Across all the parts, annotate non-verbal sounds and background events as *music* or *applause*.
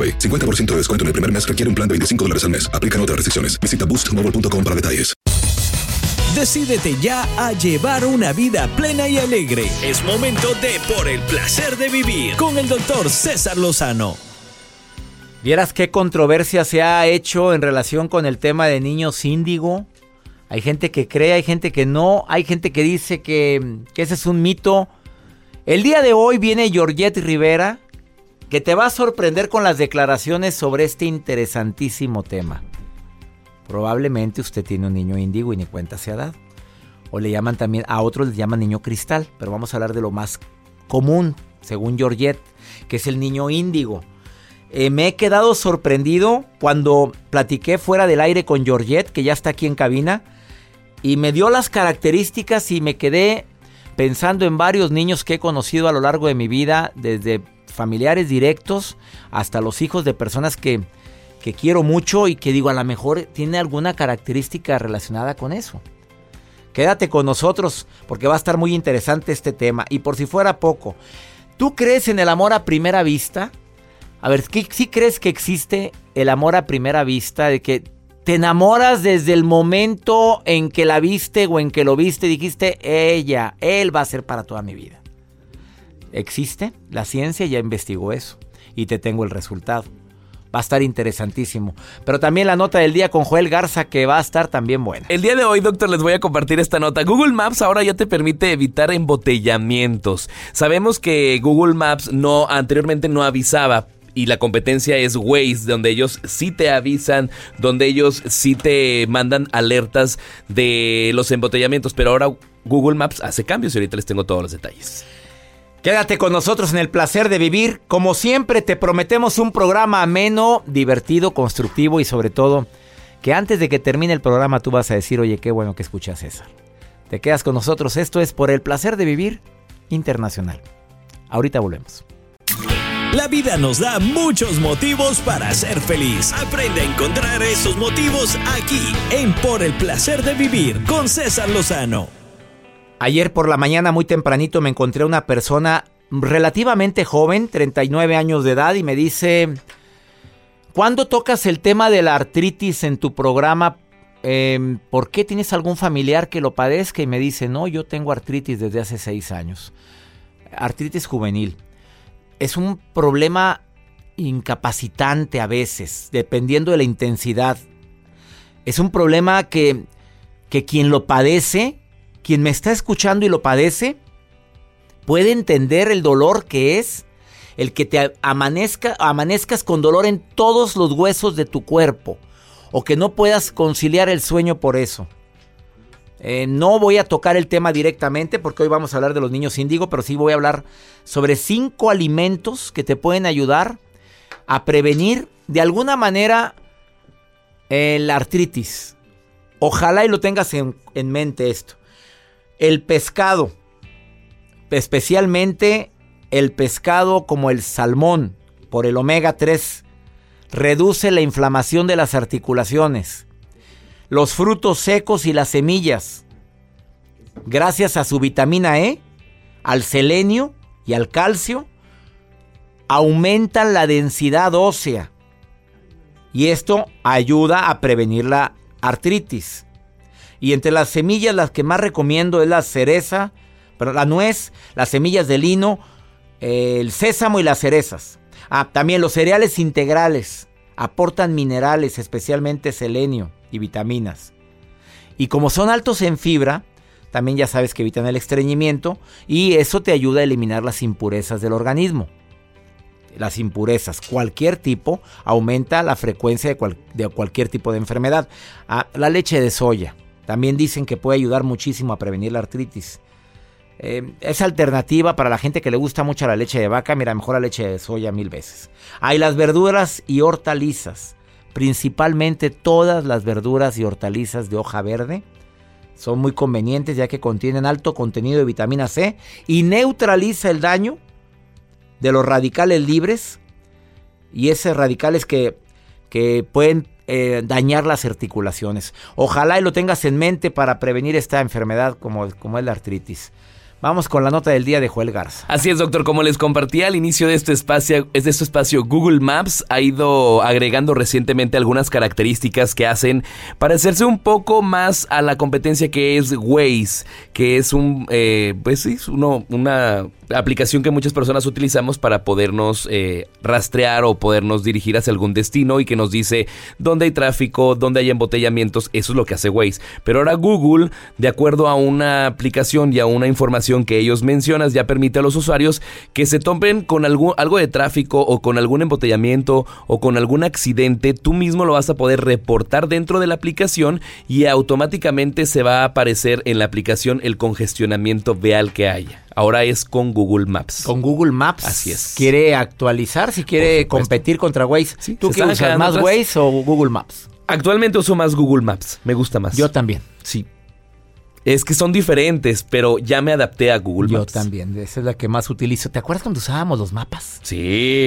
AroPay. 50% de descuento en el primer mes requiere un plan de 25 dólares al mes. Aplican otras restricciones. Visita boostmobile.com para detalles. Decídete ya a llevar una vida plena y alegre. Es momento de Por el placer de vivir con el doctor César Lozano. ¿Vieras qué controversia se ha hecho en relación con el tema de niños índigo? Hay gente que cree, hay gente que no, hay gente que dice que, que ese es un mito. El día de hoy viene Georgette Rivera, que te va a sorprender con las declaraciones sobre este interesantísimo tema. Probablemente usted tiene un niño índigo y ni cuenta se ha dado. O le llaman también, a otros les llaman niño cristal, pero vamos a hablar de lo más común, según Georgette, que es el niño índigo. Eh, me he quedado sorprendido cuando platiqué fuera del aire con Georgette, que ya está aquí en cabina, y me dio las características y me quedé pensando en varios niños que he conocido a lo largo de mi vida, desde familiares directos hasta los hijos de personas que, que quiero mucho y que digo a lo mejor tiene alguna característica relacionada con eso. Quédate con nosotros porque va a estar muy interesante este tema. Y por si fuera poco, ¿tú crees en el amor a primera vista? A ver, ¿sí crees que existe el amor a primera vista? De que te enamoras desde el momento en que la viste o en que lo viste dijiste, ella, él va a ser para toda mi vida existe, la ciencia ya investigó eso y te tengo el resultado. Va a estar interesantísimo. Pero también la nota del día con Joel Garza que va a estar también buena. El día de hoy, doctor, les voy a compartir esta nota. Google Maps ahora ya te permite evitar embotellamientos. Sabemos que Google Maps no anteriormente no avisaba, y la competencia es Waze, donde ellos sí te avisan, donde ellos sí te mandan alertas de los embotellamientos, pero ahora Google Maps hace cambios y ahorita les tengo todos los detalles. Quédate con nosotros en el placer de vivir. Como siempre, te prometemos un programa ameno, divertido, constructivo y sobre todo que antes de que termine el programa tú vas a decir, oye, qué bueno que escuchas César. Te quedas con nosotros. Esto es por el placer de vivir internacional. Ahorita volvemos. La vida nos da muchos motivos para ser feliz. Aprende a encontrar esos motivos aquí en Por el placer de vivir con César Lozano. Ayer por la mañana muy tempranito me encontré una persona relativamente joven, 39 años de edad, y me dice, ¿cuándo tocas el tema de la artritis en tu programa? Em, ¿Por qué tienes algún familiar que lo padezca? Y me dice, no, yo tengo artritis desde hace seis años. Artritis juvenil. Es un problema incapacitante a veces, dependiendo de la intensidad. Es un problema que, que quien lo padece quien me está escuchando y lo padece, puede entender el dolor que es el que te amanezca, amanezcas con dolor en todos los huesos de tu cuerpo o que no puedas conciliar el sueño por eso. Eh, no voy a tocar el tema directamente porque hoy vamos a hablar de los niños índigo, pero sí voy a hablar sobre cinco alimentos que te pueden ayudar a prevenir de alguna manera eh, la artritis. Ojalá y lo tengas en mente esto. El pescado, especialmente el pescado como el salmón, por el omega 3, reduce la inflamación de las articulaciones. los frutos secos y las semillas. Gracias a su vitamina E, al selenio y al calcio, aumentan la densidad ósea. Y esto ayuda a prevenir la artritis. Y entre las semillas las que más recomiendo es la cereza, pero la nuez, las semillas de lino, el sésamo y las cerezas. Ah, también los cereales integrales aportan minerales, especialmente selenio y vitaminas. Y como son altos en fibra, también ya sabes que evitan el estreñimiento y eso te ayuda a eliminar las impurezas del organismo. Las impurezas, cualquier tipo, aumenta la frecuencia de, cualquier tipo de enfermedad. Ah, la leche de soya, también dicen que puede ayudar muchísimo a prevenir la artritis. Eh, es alternativa para la gente que le gusta mucho la leche de vaca. Mira, mejor la leche de soya mil veces. Hay las verduras y hortalizas. Principalmente todas las verduras y hortalizas de hoja verde. Son muy convenientes ya que contienen alto contenido de vitamina C y neutraliza el daño de los radicales libres y esos radicales que, que pueden eh, dañar las articulaciones. Ojalá y lo tengas en mente para prevenir esta enfermedad como, como es la artritis. Vamos con la nota del día de Joel Garza. Así es, doctor. Como les compartí al inicio de este espacio, de este espacio, Google Maps ha ido agregando recientemente algunas características que hacen parecerse un poco más a la competencia que es Waze, que es un, eh, pues sí, uno, una aplicación que muchas personas utilizamos para podernos eh, rastrear o podernos dirigir hacia algún destino y que nos dice dónde hay tráfico, dónde hay embotellamientos, eso es lo que hace Waze. Pero ahora Google, de acuerdo a una aplicación y a una información que ellos mencionan, ya permite a los usuarios que se tomen con algo, de tráfico o con algún embotellamiento o con algún accidente, tú mismo lo vas a poder reportar dentro de la aplicación y automáticamente se va a aparecer en la aplicación el congestionamiento vial que haya. Ahora es con Google Maps. Con Google Maps. Así es. Quiere actualizar, si quiere competir contra Waze. ¿Tú qué usas, más Waze o Google Maps? Actualmente uso más Google Maps. Me gusta más. Yo también. Sí. Es que son diferentes, pero ya me adapté a Google Maps. Yo también, esa es la que más utilizo. ¿Te acuerdas cuando usábamos los mapas? Sí.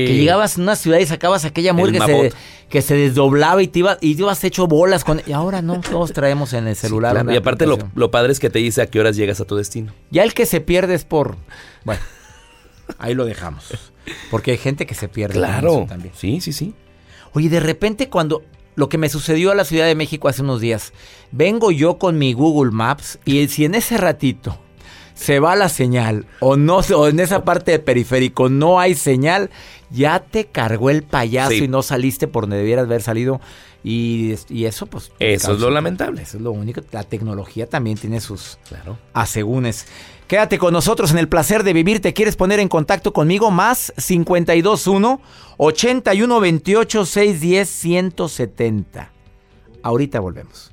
Que llegabas a una ciudad y sacabas aquella murga que se, que se, desdoblaba y te, iba, y ibas hecho bolas con... Y ahora no, todos traemos en el celular. Y aparte lo, lo, padre es que te dice a qué horas llegas a tu destino. Ya el que se pierde es por... Bueno, ahí lo dejamos. Porque hay gente que se pierde. Claro. También. Sí, sí, sí. Oye, de repente cuando lo que me sucedió a la Ciudad de México hace unos días. Vengo yo con mi Google Maps y si en ese ratito se va la señal o no o en esa parte del periférico no hay señal, ya te cargó el payaso y no saliste por donde debieras haber salido. Y, eso, pues. Eso es lo lamentable. Eso es lo único. La tecnología también tiene sus claro. asegúnes. Quédate con nosotros en el placer de vivir. ¿Te quieres poner en contacto conmigo? Más 521 8128 610 170. Ahorita volvemos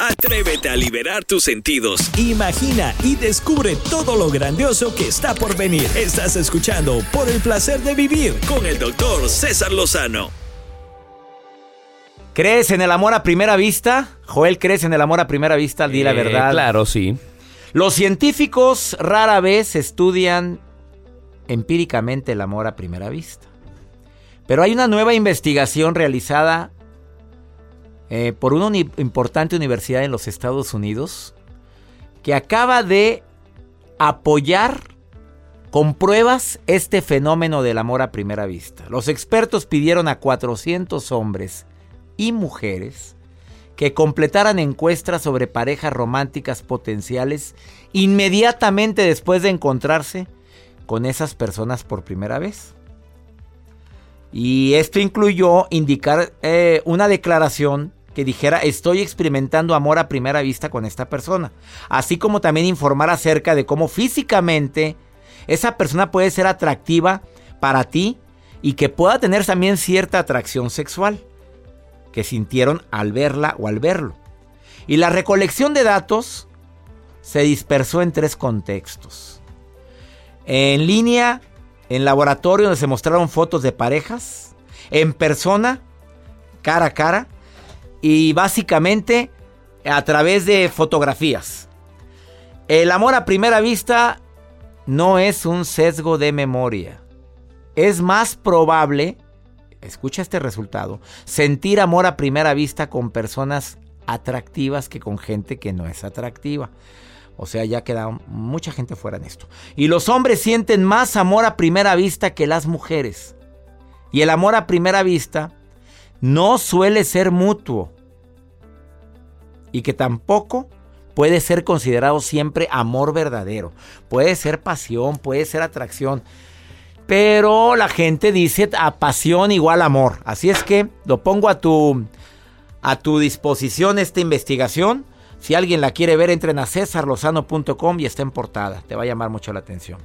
Atrévete a liberar tus sentidos. Imagina y descubre todo lo grandioso que está por venir. Estás escuchando Por el placer de vivir con el doctor César Lozano. ¿Crees en el amor a primera vista? Joel, ¿crees en el amor a primera vista? Di la eh, verdad. Claro, sí. Los científicos rara vez estudian empíricamente el amor a primera vista. Pero hay una nueva investigación realizada eh, por una importante universidad en los Estados Unidos que acaba de apoyar con pruebas este fenómeno del amor a primera vista. Los expertos pidieron a 400 hombres y mujeres que completaran encuestas sobre parejas románticas potenciales inmediatamente después de encontrarse con esas personas por primera vez. Y esto incluyó indicar eh, una declaración que dijera estoy experimentando amor a primera vista con esta persona. Así como también informar acerca de cómo físicamente esa persona puede ser atractiva para ti y que pueda tener también cierta atracción sexual que sintieron al verla o al verlo. Y la recolección de datos se dispersó en tres contextos. En línea, en laboratorio donde se mostraron fotos de parejas, en persona, cara a cara, y básicamente a través de fotografías. El amor a primera vista no es un sesgo de memoria. Es más probable, escucha este resultado, sentir amor a primera vista con personas atractivas que con gente que no es atractiva. O sea, ya queda mucha gente fuera en esto. Y los hombres sienten más amor a primera vista que las mujeres. Y el amor a primera vista no suele ser mutuo. Y que tampoco puede ser considerado siempre amor verdadero. Puede ser pasión, puede ser atracción. Pero la gente dice a pasión igual amor. Así es que lo pongo a tu, a tu disposición esta investigación si alguien la quiere ver, entren a cesarlosano.com y está en portada. Te va a llamar mucho la atención.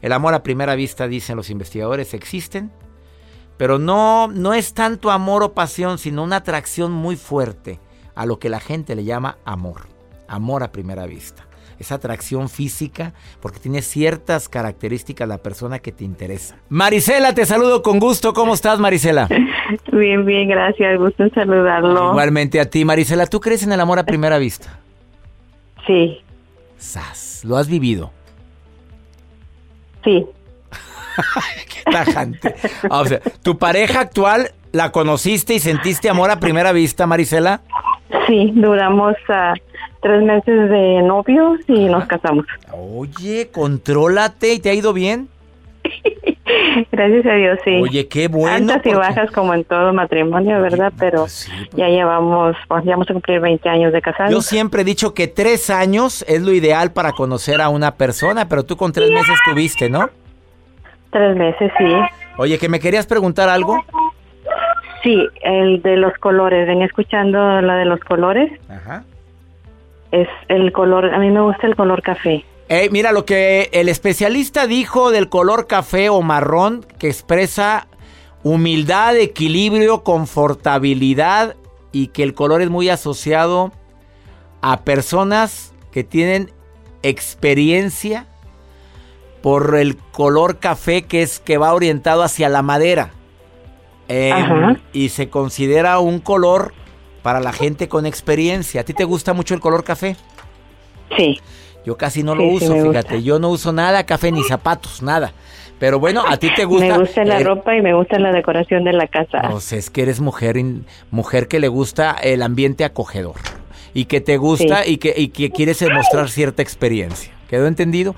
El amor a primera vista, dicen los investigadores, existen, pero no, no es tanto amor o pasión, sino una atracción muy fuerte a lo que la gente le llama amor. Amor a primera vista esa atracción física, porque tiene ciertas características la persona que te interesa. Marisela, te saludo con gusto. ¿Cómo estás, Marisela? *laughs* Bien, bien, gracias. Gusto en saludarlo. Igualmente a ti, Marisela. ¿Tú crees en el amor a primera vista? Sí. Sas, ¿lo has vivido? Sí. *laughs* Qué tajante. Ah, o sea, ¿tu pareja actual la conociste y sentiste amor a primera vista, Marisela? Sí, duramos uh, tres meses de novios y nos casamos. Oye, contrólate y te ha ido bien. *laughs* Gracias a Dios, sí. Oye, qué bueno. Altas y bajas como en todo matrimonio, ¿verdad? Pero pues sí, pues. ya llevamos, pues, ya vamos a cumplir 20 años de casados. Yo siempre he dicho que tres años es lo ideal para conocer a una persona, pero tú con tres meses tuviste, ¿no? Tres meses, sí. Oye, que me querías preguntar algo. Sí, el de los colores. Venía escuchando la de los colores. Ajá. Es el color, a mí me gusta el color café. Eh, mira lo que el especialista dijo del color café o marrón que expresa humildad, equilibrio, confortabilidad y que el color es muy asociado a personas que tienen experiencia por el color café que es que va orientado hacia la madera. Eh, Ajá. y se considera un color para la gente con experiencia. ¿A ti te gusta mucho el color café? Sí. Yo casi no lo sí uso, gusta. fíjate. Yo no uso nada café ni zapatos, nada. Pero bueno, a ti te gusta. Me gusta la eh, ropa y me gusta la decoración de la casa. Pues es que eres mujer, mujer que le gusta el ambiente acogedor. Y que te gusta y, que, y que quieres demostrar cierta experiencia. ¿Quedó entendido?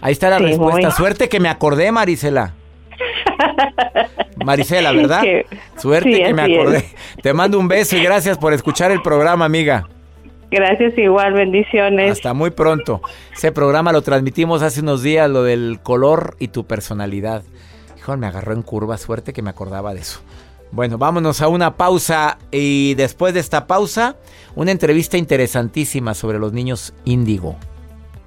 Ahí está la Sí, respuesta. Suerte que me acordé, Marisela. Marisela, *laughs* ¿verdad? Que- Suerte sí, que me acordé. es. Te mando un beso y gracias por escuchar el programa, amiga. Gracias igual, bendiciones. Hasta muy pronto. Ese programa lo transmitimos hace unos días, lo del color y tu personalidad. Hijo, me agarró en curva, suerte que me acordaba de eso. Bueno, vámonos a una pausa y después de esta pausa, una entrevista interesantísima sobre los niños índigo.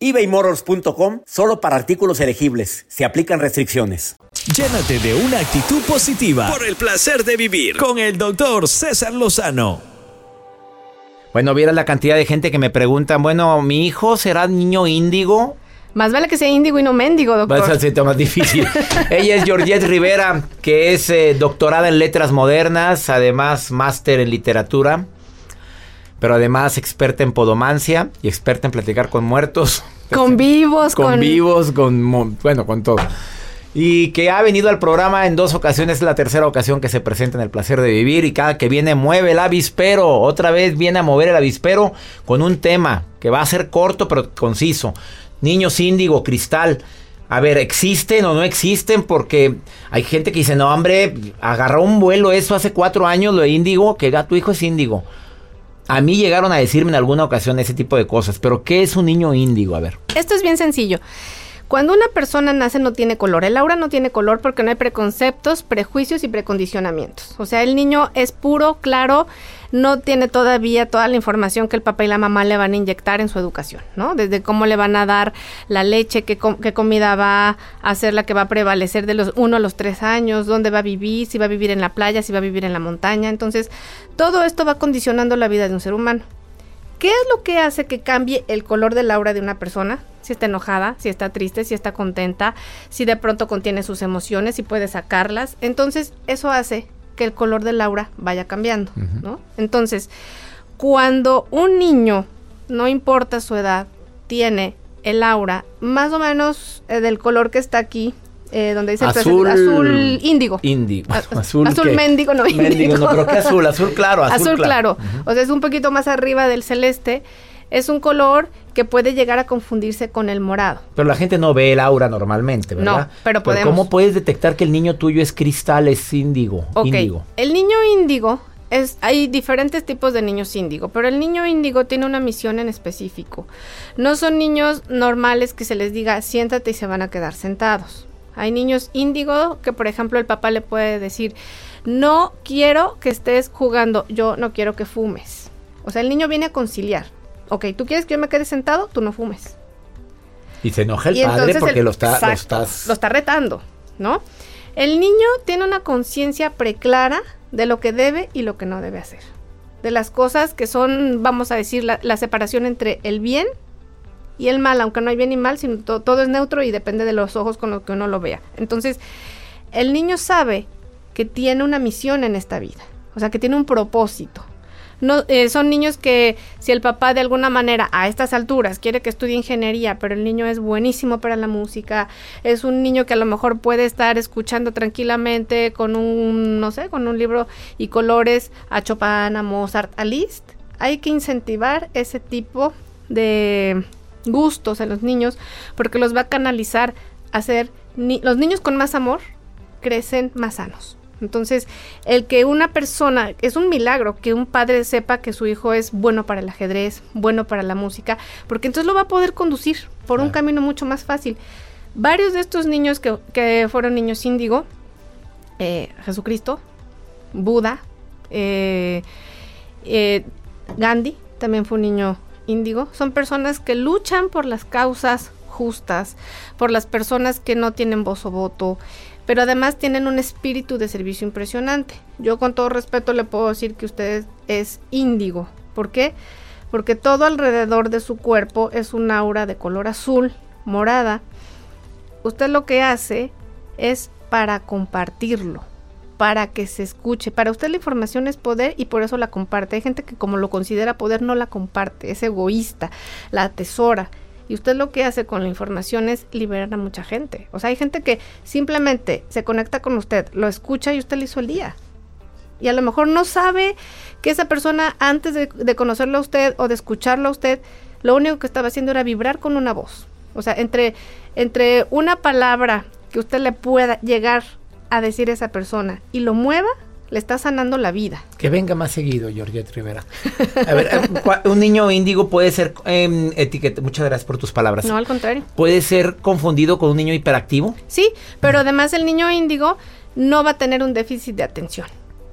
ebaymotors.com solo para artículos elegibles. Se aplican restricciones. Llénate de una actitud positiva por el placer de vivir con el doctor César Lozano. Bueno, vieras la cantidad de gente que me preguntan, bueno, ¿mi hijo será niño índigo? Más vale que sea índigo y no mendigo, Va a doctor. ser sitio más difícil. *laughs* Ella es Georgette Rivera, que es eh, doctorada en letras modernas, además máster en literatura, pero además experta en podomancia y experta en platicar con muertos, *laughs* Con vivos, con, con, vivos, con bueno, con todo. Y que ha venido al programa en dos ocasiones, es la tercera ocasión que se presenta en el placer de vivir y cada que viene mueve el avispero, otra vez viene a mover el avispero con un tema que va a ser corto pero conciso. Niños índigo, cristal. A ver, ¿existen o no existen? Porque hay gente que dice, no, hombre, agarró un vuelo eso hace cuatro años, lo de índigo, que tu hijo es índigo. A mí llegaron a decirme en alguna ocasión ese tipo de cosas, pero ¿qué es un niño índigo? A ver. Esto es bien sencillo. Cuando una persona nace no tiene color. El aura no tiene color porque no hay preconceptos, prejuicios y precondicionamientos. O sea, el niño es puro, claro, no tiene todavía toda la información que el papá y la mamá le van a inyectar en su educación, ¿no? Desde cómo le van a dar la leche, qué, com- qué comida va a ser la que va a prevalecer de los uno a los tres años, dónde va a vivir, si va a vivir en la playa, si va a vivir en la montaña. Entonces, todo esto va condicionando la vida de un ser humano. ¿Qué es lo que hace que cambie el color del aura de una persona? Si está enojada, si está triste, si está contenta, si de pronto contiene sus emociones, si puede sacarlas. Entonces, eso hace que el color del aura vaya cambiando, ¿no? Entonces, cuando un niño, no importa su edad, tiene el aura más o menos eh, del color que está aquí, eh, donde dice Azul- azul índigo. Índigo. *laughs* Azul, azul mendigo, no Mendigo, índigo. no, pero ¿qué azul? Azul claro, azul, Azul claro. O sea, es un poquito más arriba del celeste. Es un color que puede llegar a confundirse con el morado. Pero la gente no ve el aura normalmente, ¿verdad? No, pero podemos. ¿Cómo puedes detectar que el niño tuyo es cristal, es índigo? Ok. Índigo. El niño índigo es, hay diferentes tipos de niños índigo, pero el niño índigo tiene una misión en específico. No son niños normales que se les diga siéntate y se van a quedar sentados. Hay niños índigo que, por ejemplo, el papá le puede decir, no quiero que estés jugando, yo no quiero que fumes. O sea, el niño viene a conciliar. Ok, tú quieres que yo me quede sentado, tú no fumes. Y se enoja el Y padre porque el- lo, está, lo Exacto, estás... lo está retando, ¿no? El niño tiene una conciencia preclara de lo que debe y lo que no debe hacer. De las cosas que son, vamos a decir, la, la separación entre el bien y el mal, aunque no hay bien y mal, sino to- todo es neutro y depende de los ojos con los que uno lo vea. Entonces, el niño sabe que tiene una misión en esta vida, o sea, que tiene un propósito. No, eh, son niños que si el papá de alguna manera a estas alturas quiere que estudie ingeniería, pero el niño es buenísimo para la música, es un niño que a lo mejor puede estar escuchando tranquilamente con un, no sé, con un libro y colores a Chopin, a Mozart, a Liszt, hay que incentivar ese tipo de gustos en los niños porque los va a canalizar a ser ni- los niños con más amor crecen más sanos. Entonces, el que una persona, es un milagro que un padre sepa que su hijo es bueno para el ajedrez, bueno para la música, porque entonces lo va a poder conducir por un camino mucho más fácil. Varios de estos niños que, que fueron niños índigo, eh, Jesucristo, Buda, eh, eh, Gandhi también fue un niño índigo, son personas que luchan por las causas justas, por las personas que no tienen voz o voto, pero además tienen un espíritu de servicio impresionante. Yo con todo respeto le puedo decir que usted es índigo. ¿Por qué? Porque todo alrededor de su cuerpo es un aura de color azul, morada. Usted lo que hace es para compartirlo, para que se escuche. Para usted la información es poder y por eso la comparte. Hay gente que como lo considera poder no la comparte, es egoísta, la atesora. Y usted lo que hace con la información es liberar a mucha gente. O sea, hay gente que simplemente se conecta con usted, lo escucha y usted le hizo el día. Y a lo mejor no sabe que esa persona antes de, de conocerlo a usted o de escucharlo a usted, lo único que estaba haciendo era vibrar con una voz. O sea, entre, entre una palabra que usted le pueda llegar a decir a esa persona y lo mueva, le está sanando la vida. Que venga más seguido, Georgette Rivera. A ver, eh, un niño índigo puede ser eh, etiqueta. Muchas gracias por tus palabras. No, al contrario. Puede ser confundido con un niño hiperactivo. Sí, pero además el niño índigo no va a tener un déficit de atención.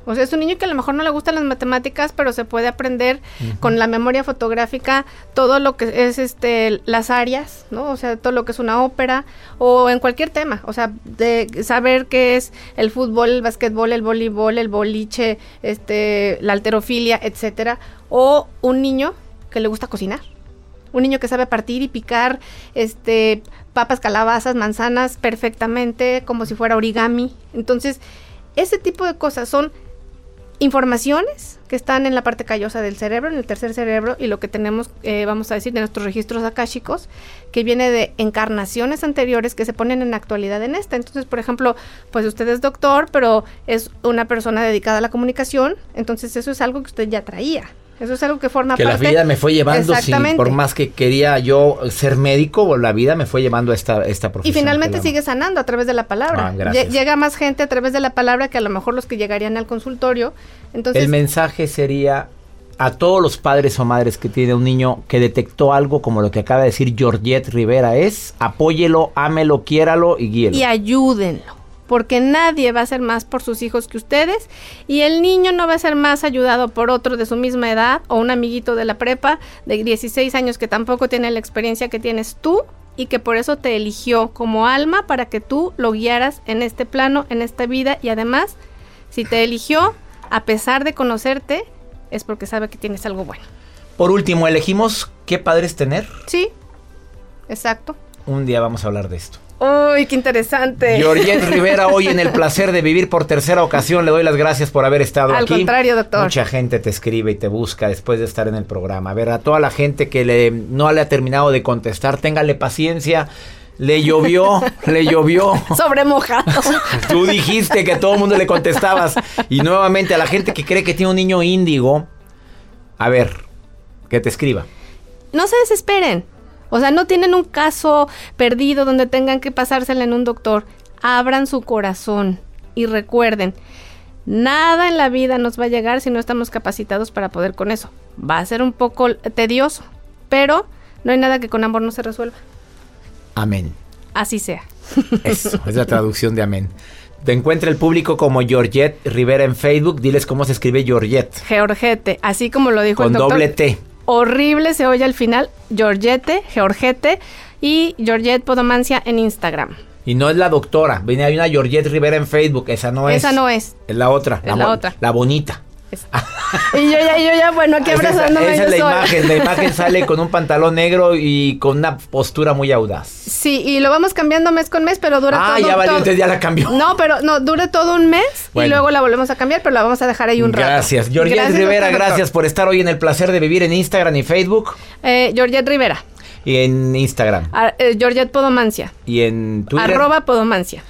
O sea, es un niño que a lo mejor no le gustan las matemáticas, pero se puede aprender con la memoria fotográfica todo lo que es este las áreas, ¿no? O sea, todo lo que es una ópera o en cualquier tema, o sea, de saber qué es el fútbol, el básquetbol, el voleibol, el boliche, este la alterofilia, etcétera, o un niño que le gusta cocinar un niño que sabe partir y picar este papas, calabazas, manzanas perfectamente, como si fuera origami. Entonces, ese tipo de cosas son informaciones que están en la parte callosa del cerebro, en el tercer cerebro, y lo que tenemos, eh, vamos a decir, de nuestros registros akáshicos, que viene de encarnaciones anteriores que se ponen en actualidad en esta. Entonces, por ejemplo, pues usted es doctor, pero es una persona dedicada a la comunicación, entonces eso es algo que usted ya traía. Eso es algo que forma Que la parte. vida me fue llevando, sin, por más que quería yo ser médico, la vida me fue llevando a esta, esta Y profesión. finalmente que la- sigue sanando a través de la palabra. Ah, Llega más gente a través de la palabra que a lo mejor los que llegarían al consultorio. Entonces, El mensaje sería a todos los padres o madres que tiene un niño que detectó algo como lo que acaba de decir Georgette Rivera es, apóyelo, ámelo, quiéralo y guíelo. Y ayúdenlo. Porque nadie va a ser más por sus hijos que ustedes y el niño no va a ser más ayudado por otro de su misma edad o un amiguito de la prepa de 16 años que tampoco tiene la experiencia que tienes tú y que por eso te eligió como alma para que tú lo guiaras en este plano, en esta vida y además, si te eligió, a pesar de conocerte, es porque sabe que tienes algo bueno. Por último, elegimos qué padres tener. Sí, exacto. Un día vamos a hablar de esto. Uy, qué interesante. Georgette *laughs* Rivera, hoy en el placer de vivir por tercera ocasión, le doy las gracias por haber estado Al aquí. Al contrario, doctor. Mucha gente te escribe y te busca después de estar en el programa. A ver, a toda la gente que le, no le ha terminado de contestar, téngale paciencia. Le llovió, *laughs* le llovió. Sobre mojado. *laughs* Tú dijiste que a todo el mundo le contestabas. Y nuevamente a la gente que cree que tiene un niño índigo, a ver, que te escriba. No se desesperen. O sea, no tienen un caso perdido donde tengan que pasársela en un doctor. Abran su corazón y recuerden, nada en la vida nos va a llegar si no estamos capacitados para poder con eso. Va a ser un poco tedioso, pero no hay nada que con amor no se resuelva. Amén. Así sea. Eso, es la traducción de amén. Te encuentra el público como Georgette Rivera en Facebook. Diles cómo se escribe Georgette. Georgette, así como lo dijo Con el doctor. doble T. Horrible se oye al final. Georgette, Georgette y Georgette Podomancia en Instagram. Y no es la doctora. Viene hay una Georgette Rivera en Facebook. Esa no es. Esa no es. Es la otra. Es la otra. La bonita. *laughs* Y yo ya, yo ya, bueno, aquí Esa abrazándome Esa yo es la sola. imagen. La imagen sale con un pantalón negro y con una postura muy audaz. Sí, y lo vamos cambiando mes con mes, pero dura Ah, todo. ya valió, entonces ya la cambió. No, pero no, dura todo un mes Bueno. y luego la volvemos a cambiar, pero la vamos a dejar ahí un rato. Gracias. Georgette Gracias, Rivera, doctor. gracias por estar hoy en el placer de vivir en Instagram y Facebook. Eh, Georgette Rivera, Y en Instagram. a- eh, Georgette Podomancia, Y en Twitter. arroba Podomancia.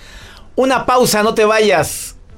Una pausa, no te vayas.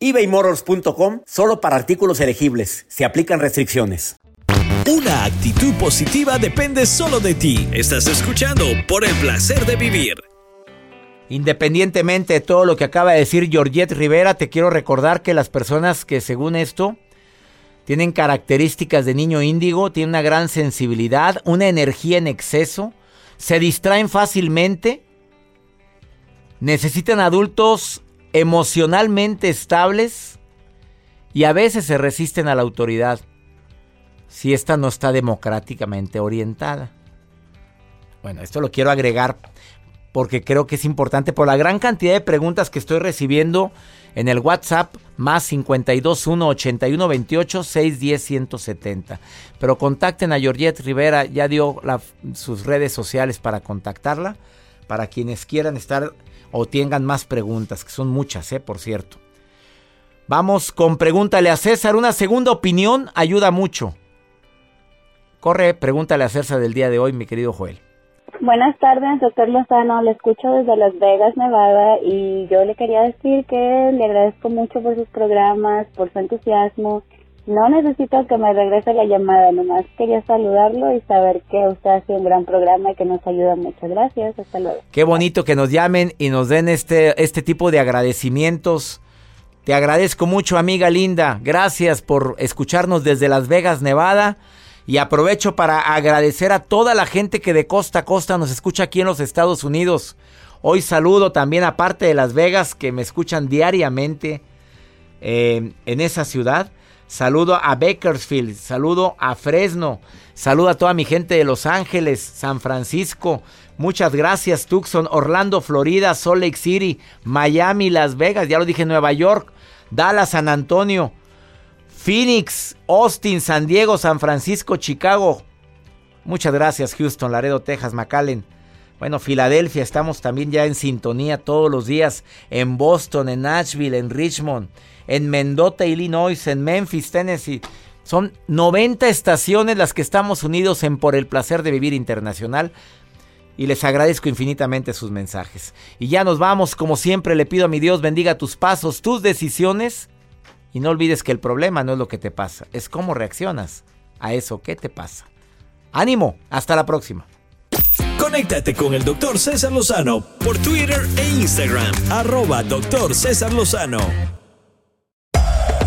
ebaymotors.com solo para artículos elegibles. Se aplican restricciones. Una actitud positiva depende solo de ti. Estás escuchando por el placer de vivir. Independientemente de todo lo que acaba de decir Georgette Rivera, te quiero recordar que las personas que según esto tienen características de niño índigo, tienen una gran sensibilidad, una energía en exceso, se distraen fácilmente, necesitan adultos emocionalmente estables y a veces se resisten a la autoridad si esta no está democráticamente orientada. Bueno, esto lo quiero agregar porque creo que es importante por la gran cantidad de preguntas que estoy recibiendo en el WhatsApp más 521 81 28 610 170. Pero contacten a Georgette Rivera, ya dio sus redes sociales para contactarla, para quienes quieran estar o tengan más preguntas, que son muchas, eh, por cierto. Vamos con pregúntale a César, una segunda opinión ayuda mucho. Corre, pregúntale a César del día de hoy, mi querido Joel. Buenas tardes, doctor Lozano. Le escucho desde Las Vegas, Nevada, y yo le quería decir que le agradezco mucho por sus programas, por su entusiasmo. No necesito que me regrese la llamada, nomás quería saludarlo y saber que usted hace un gran programa y que nos ayuda mucho. Gracias, hasta luego. Qué bonito que nos llamen y nos den este, este tipo de agradecimientos. Te agradezco mucho, amiga linda. Gracias por escucharnos desde Las Vegas, Nevada. Y aprovecho para agradecer a toda la gente que de costa a costa nos escucha aquí en los Estados Unidos. Hoy saludo también a parte de Las Vegas que me escuchan diariamente eh, en esa ciudad. Saludo a Bakersfield, saludo a Fresno, saludo a toda mi gente de Los Ángeles, San Francisco. Muchas gracias, Tucson, Orlando, Florida, Salt Lake City, Miami, Las Vegas, ya lo dije, Nueva York, Dallas, San Antonio, Phoenix, Austin, San Diego, San Francisco, Chicago. Muchas gracias, Houston, Laredo, Texas, McAllen. Bueno, Filadelfia, estamos también ya en sintonía todos los días. En Boston, en Nashville, en Richmond, en Mendota, Illinois, en Memphis, Tennessee. Son 90 estaciones las que estamos unidos en Por el Placer de Vivir Internacional y les agradezco infinitamente sus mensajes. Y ya nos vamos, como siempre le pido a mi Dios bendiga tus pasos, tus decisiones y no olvides que el problema no es lo que te pasa, es cómo reaccionas a eso que te pasa. Ánimo, hasta la próxima. Conéctate con el doctor César Lozano por Twitter e Instagram, arroba doctor César Lozano.